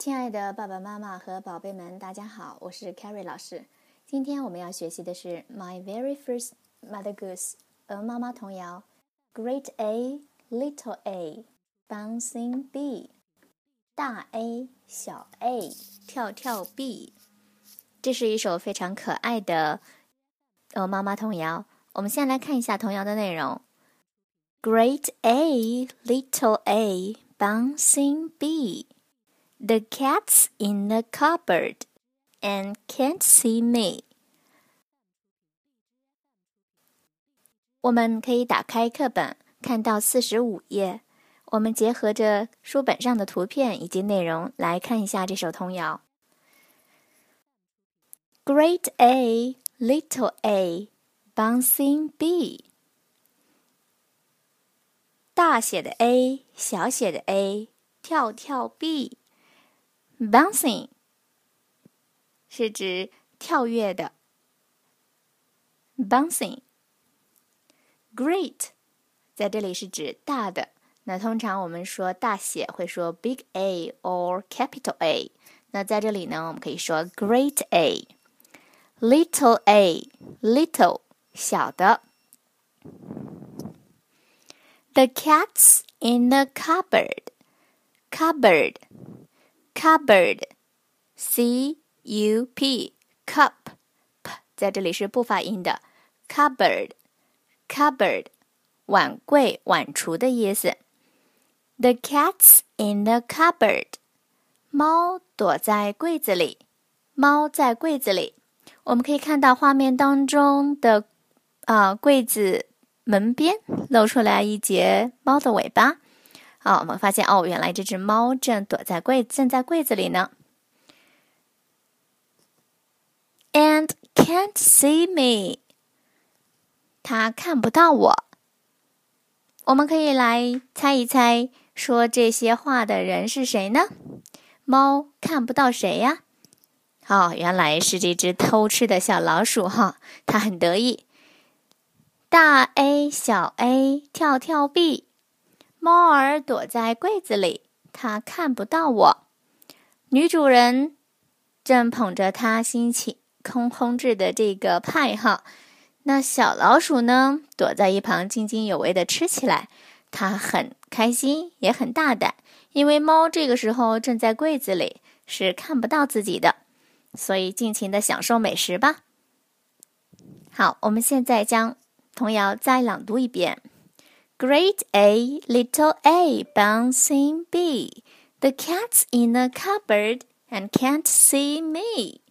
亲爱的爸爸妈妈和宝贝们，大家好，我是 Carrie 老师。今天我们要学习的是 My Very First Mother Goose 鹅妈妈童谣，Great A Little A Bouncing B，大 A 小 A 跳跳 B。这是一首非常可爱的鹅妈妈童谣。我们先来看一下童谣的内容：Great A Little A Bouncing B。The cat's in the cupboard and can't see me. 我们可以打开课本，看到四十五页。我们结合着书本上的图片以及内容来看一下这首童谣。Great A, little A, bouncing B。大写的 A，小写的 A，跳跳 B。 Bouncing 是指跳跃的。Bouncing，Great 在这里是指大的。那通常我们说大写会说 Big A or Capital A。那在这里呢，我们可以说 Great A。Little A，Little 小的。The cat's in the cupboard。Cupboard。 cupboard，c u p，cup，p 在这里是不发音的，cupboard，cupboard，碗柜、碗橱的意思。The cat's in the cupboard，猫躲在柜子里，猫在柜子里。我们可以看到画面当中的啊，柜子门边露出来一截猫的尾巴。好，我们发现哦，原来这只猫正躲在柜，正在柜子里呢。And can't see me，它看不到我。我们可以来猜一猜，说这些话的人是谁呢？猫看不到谁呀？哦，原来是这只偷吃的小老鼠哈，它很得意。大 A 小 A 跳跳 B。猫儿躲在柜子里，它看不到我。女主人正捧着它心情空烘制的这个派哈，那小老鼠呢，躲在一旁津津有味的吃起来。它很开心，也很大胆，因为猫这个时候正在柜子里，是看不到自己的，所以尽情的享受美食吧。好，我们现在将童谣再朗读一遍。Great A, little A, bouncing B. The cat's in the cupboard and can't see me.